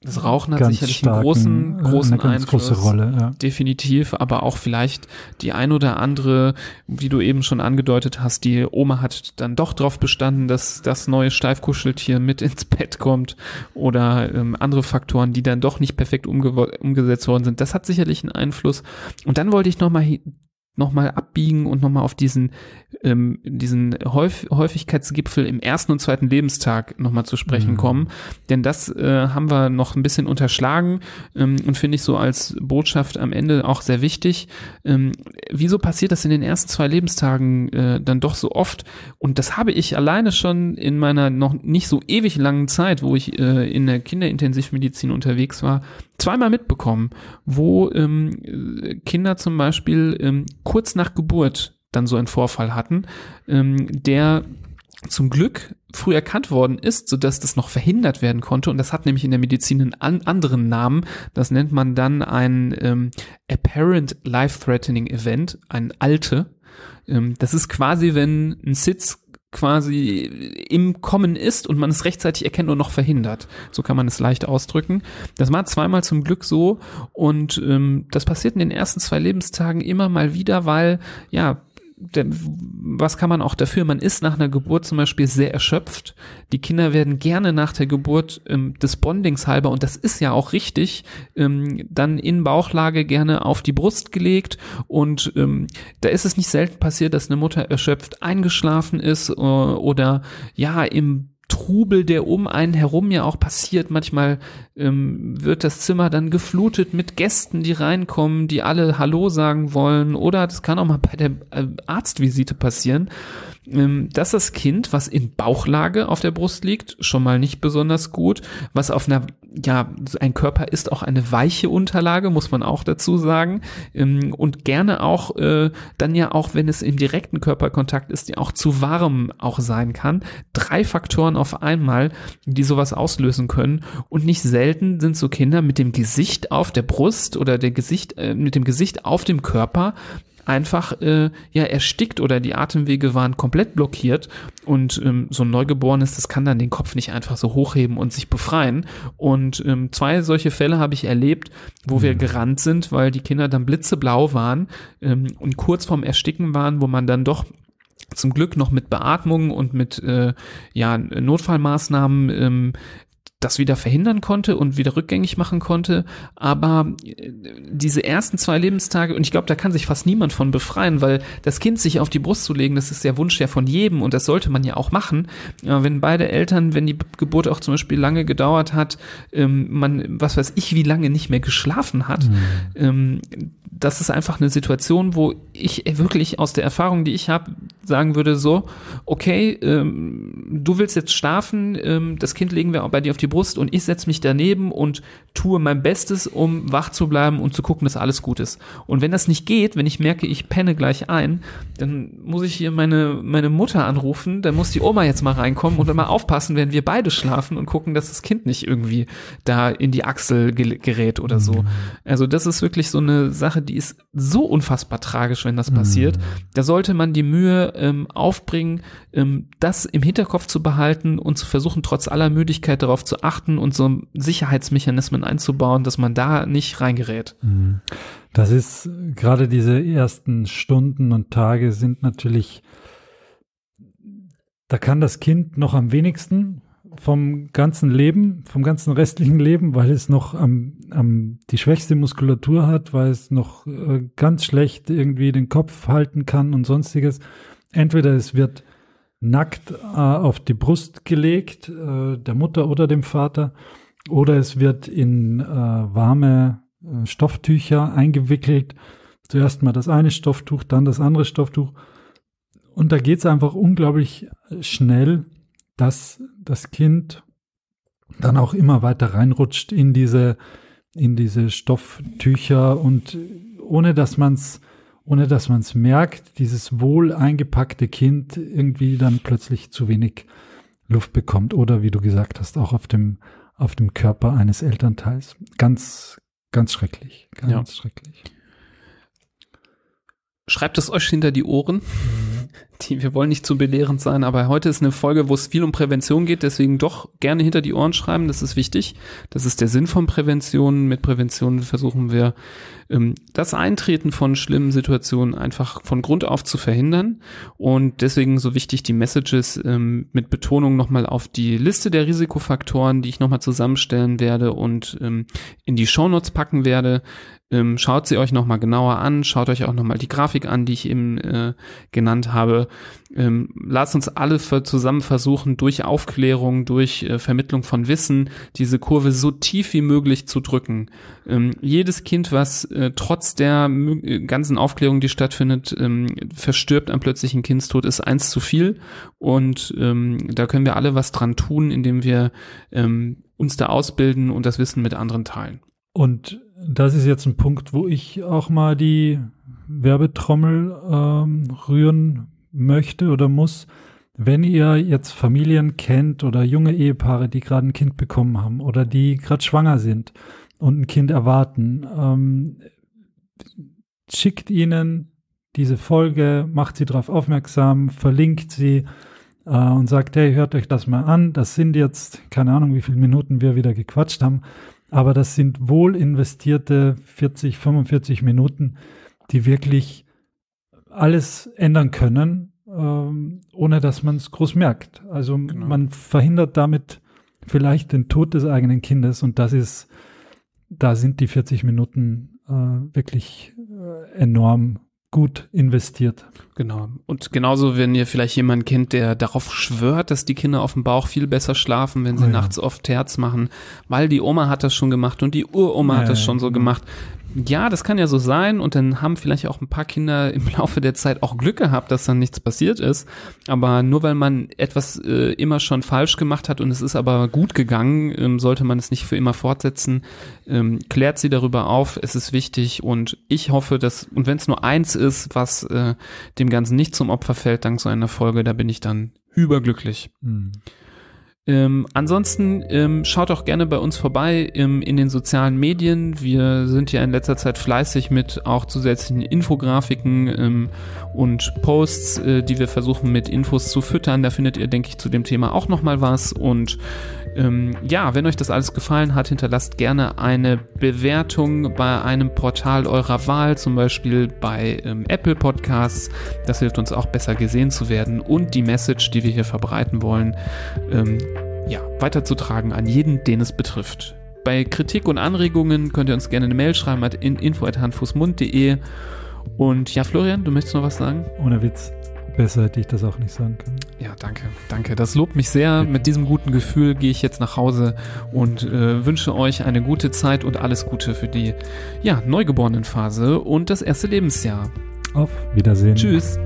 das Rauchen hat sicherlich starken, einen großen, großen eine ganz Einfluss. Große Rolle, ja. Definitiv, aber auch vielleicht die ein oder andere, wie du eben schon angedeutet hast, die Oma hat dann doch drauf bestanden, dass das neue Steifkuscheltier mit ins Bett kommt oder ähm, andere Faktoren, die dann doch nicht perfekt umge umgesetzt worden sind. Das hat sicherlich einen Einfluss. Und dann wollte ich nochmal nochmal abbiegen und nochmal auf diesen, ähm, diesen Häuf Häufigkeitsgipfel im ersten und zweiten Lebenstag nochmal zu sprechen mhm. kommen. Denn das äh, haben wir noch ein bisschen unterschlagen ähm, und finde ich so als Botschaft am Ende auch sehr wichtig. Ähm, wieso passiert das in den ersten zwei Lebenstagen äh, dann doch so oft? Und das habe ich alleine schon in meiner noch nicht so ewig langen Zeit, wo ich äh, in der Kinderintensivmedizin unterwegs war, zweimal mitbekommen, wo ähm, Kinder zum Beispiel ähm, kurz nach Geburt dann so einen Vorfall hatten, ähm, der zum Glück früh erkannt worden ist, so dass das noch verhindert werden konnte. Und das hat nämlich in der Medizin einen an anderen Namen. Das nennt man dann ein ähm, Apparent Life-Threatening Event, ein ALTE. Ähm, das ist quasi, wenn ein Sitz quasi im Kommen ist und man es rechtzeitig erkennt und noch verhindert. So kann man es leicht ausdrücken. Das war zweimal zum Glück so und ähm, das passiert in den ersten zwei Lebenstagen immer mal wieder, weil ja was kann man auch dafür? Man ist nach einer Geburt zum Beispiel sehr erschöpft. Die Kinder werden gerne nach der Geburt ähm, des Bondings halber, und das ist ja auch richtig, ähm, dann in Bauchlage gerne auf die Brust gelegt. Und ähm, da ist es nicht selten passiert, dass eine Mutter erschöpft eingeschlafen ist äh, oder ja im Trubel, der um einen herum ja auch passiert. Manchmal ähm, wird das Zimmer dann geflutet mit Gästen, die reinkommen, die alle Hallo sagen wollen. Oder das kann auch mal bei der äh, Arztvisite passieren. Ähm, dass das Kind, was in Bauchlage auf der Brust liegt, schon mal nicht besonders gut, was auf einer, ja, ein Körper ist auch eine weiche Unterlage, muss man auch dazu sagen, ähm, und gerne auch, äh, dann ja auch, wenn es im direkten Körperkontakt ist, ja auch zu warm auch sein kann. Drei Faktoren auf einmal, die sowas auslösen können und nicht selten sind so Kinder mit dem Gesicht auf der Brust oder der Gesicht, äh, mit dem Gesicht auf dem Körper einfach äh, ja erstickt oder die Atemwege waren komplett blockiert und ähm, so ein Neugeborenes, das kann dann den Kopf nicht einfach so hochheben und sich befreien. Und ähm, zwei solche Fälle habe ich erlebt, wo wir mhm. gerannt sind, weil die Kinder dann blitzeblau waren ähm, und kurz vorm Ersticken waren, wo man dann doch zum Glück noch mit Beatmung und mit äh, ja, Notfallmaßnahmen ähm, das wieder verhindern konnte und wieder rückgängig machen konnte. Aber äh, diese ersten zwei Lebenstage, und ich glaube, da kann sich fast niemand von befreien, weil das Kind sich auf die Brust zu legen, das ist der Wunsch ja von jedem und das sollte man ja auch machen. Wenn beide Eltern, wenn die Geburt auch zum Beispiel lange gedauert hat, ähm, man, was weiß ich, wie lange nicht mehr geschlafen hat, mhm. Das ist einfach eine Situation, wo ich wirklich aus der Erfahrung, die ich habe, sagen würde, so, okay, ähm, du willst jetzt schlafen, das Kind legen wir auch bei dir auf die Brust und ich setze mich daneben und tue mein Bestes, um wach zu bleiben und zu gucken, dass alles gut ist. Und wenn das nicht geht, wenn ich merke, ich penne gleich ein, dann muss ich hier meine, meine Mutter anrufen, dann muss die Oma jetzt mal reinkommen und dann mal aufpassen, wenn wir beide schlafen und gucken, dass das Kind nicht irgendwie da in die Achsel gerät oder so. Mhm. Also das ist wirklich so eine Sache, die ist so unfassbar tragisch, wenn das passiert. Mhm. Da sollte man die Mühe ähm, aufbringen, ähm, das im Hinterkopf zu behalten und zu versuchen, trotz aller Müdigkeit darauf zu achten und so Sicherheitsmechanismen einzubauen, dass man da nicht reingerät. Mhm. Das ist gerade diese ersten Stunden und Tage sind natürlich, da kann das Kind noch am wenigsten vom ganzen Leben, vom ganzen restlichen Leben, weil es noch am, am die schwächste Muskulatur hat, weil es noch äh, ganz schlecht irgendwie den Kopf halten kann und sonstiges. Entweder es wird nackt äh, auf die Brust gelegt, äh, der Mutter oder dem Vater, oder es wird in äh, warme äh, Stofftücher eingewickelt. Zuerst mal das eine Stofftuch, dann das andere Stofftuch. Und da geht es einfach unglaublich schnell, dass das Kind dann auch immer weiter reinrutscht in diese, in diese Stofftücher und ohne dass man es ohne dass man es merkt, dieses wohl eingepackte Kind irgendwie dann plötzlich zu wenig Luft bekommt oder wie du gesagt hast, auch auf dem, auf dem Körper eines Elternteils. Ganz, ganz schrecklich. Ganz ja. schrecklich. Schreibt es euch hinter die Ohren. Die, wir wollen nicht zu belehrend sein, aber heute ist eine Folge, wo es viel um Prävention geht, deswegen doch gerne hinter die Ohren schreiben, das ist wichtig. Das ist der Sinn von Prävention. Mit Prävention versuchen wir ähm, das Eintreten von schlimmen Situationen einfach von Grund auf zu verhindern. Und deswegen so wichtig die Messages ähm, mit Betonung nochmal auf die Liste der Risikofaktoren, die ich nochmal zusammenstellen werde und ähm, in die Shownotes packen werde. Schaut sie euch nochmal genauer an, schaut euch auch nochmal die Grafik an, die ich eben äh, genannt habe. Ähm, lasst uns alle für zusammen versuchen, durch Aufklärung, durch äh, Vermittlung von Wissen, diese Kurve so tief wie möglich zu drücken. Ähm, jedes Kind, was äh, trotz der äh, ganzen Aufklärung, die stattfindet, ähm, verstirbt am plötzlichen Kindstod, ist eins zu viel. Und ähm, da können wir alle was dran tun, indem wir ähm, uns da ausbilden und das Wissen mit anderen teilen. Und das ist jetzt ein Punkt, wo ich auch mal die Werbetrommel ähm, rühren möchte oder muss. Wenn ihr jetzt Familien kennt oder junge Ehepaare, die gerade ein Kind bekommen haben oder die gerade schwanger sind und ein Kind erwarten, ähm, schickt ihnen diese Folge, macht sie darauf aufmerksam, verlinkt sie äh, und sagt, hey, hört euch das mal an. Das sind jetzt, keine Ahnung, wie viele Minuten wir wieder gequatscht haben, aber das sind wohl investierte 40, 45 Minuten, die wirklich alles ändern können, ähm, ohne dass man es groß merkt. Also genau. man verhindert damit vielleicht den Tod des eigenen Kindes und das ist, da sind die 40 Minuten äh, wirklich äh, enorm gut investiert. Genau. Und genauso, wenn ihr vielleicht jemanden kennt, der darauf schwört, dass die Kinder auf dem Bauch viel besser schlafen, wenn sie oh ja. nachts oft Terz machen, weil die Oma hat das schon gemacht und die Uroma ja, hat das schon so genau. gemacht. Ja, das kann ja so sein und dann haben vielleicht auch ein paar Kinder im [LAUGHS] Laufe der Zeit auch Glück gehabt, dass dann nichts passiert ist. Aber nur weil man etwas äh, immer schon falsch gemacht hat und es ist aber gut gegangen, ähm, sollte man es nicht für immer fortsetzen. Ähm, klärt sie darüber auf, es ist wichtig und ich hoffe, dass, und wenn es nur eins ist, was äh, dem Ganzen nicht zum Opfer fällt, dank so einer Folge, da bin ich dann überglücklich. Mhm. Ähm, ansonsten ähm, schaut auch gerne bei uns vorbei ähm, in den sozialen Medien. Wir sind ja in letzter Zeit fleißig mit auch zusätzlichen Infografiken ähm, und Posts, äh, die wir versuchen mit Infos zu füttern. Da findet ihr, denke ich, zu dem Thema auch nochmal was. Und ähm, ja, wenn euch das alles gefallen hat, hinterlasst gerne eine Bewertung bei einem Portal eurer Wahl, zum Beispiel bei ähm, Apple Podcasts. Das hilft uns auch besser gesehen zu werden und die Message, die wir hier verbreiten wollen, ähm, ja, weiterzutragen an jeden, den es betrifft. Bei Kritik und Anregungen könnt ihr uns gerne eine Mail schreiben at info.handfußmund.de. Und ja, Florian, du möchtest noch was sagen? Ohne Witz. Besser hätte ich das auch nicht sagen können. Ja, danke, danke. Das lobt mich sehr. Mit diesem guten Gefühl gehe ich jetzt nach Hause und äh, wünsche euch eine gute Zeit und alles Gute für die ja, Neugeborenenphase und das erste Lebensjahr. Auf Wiedersehen. Tschüss.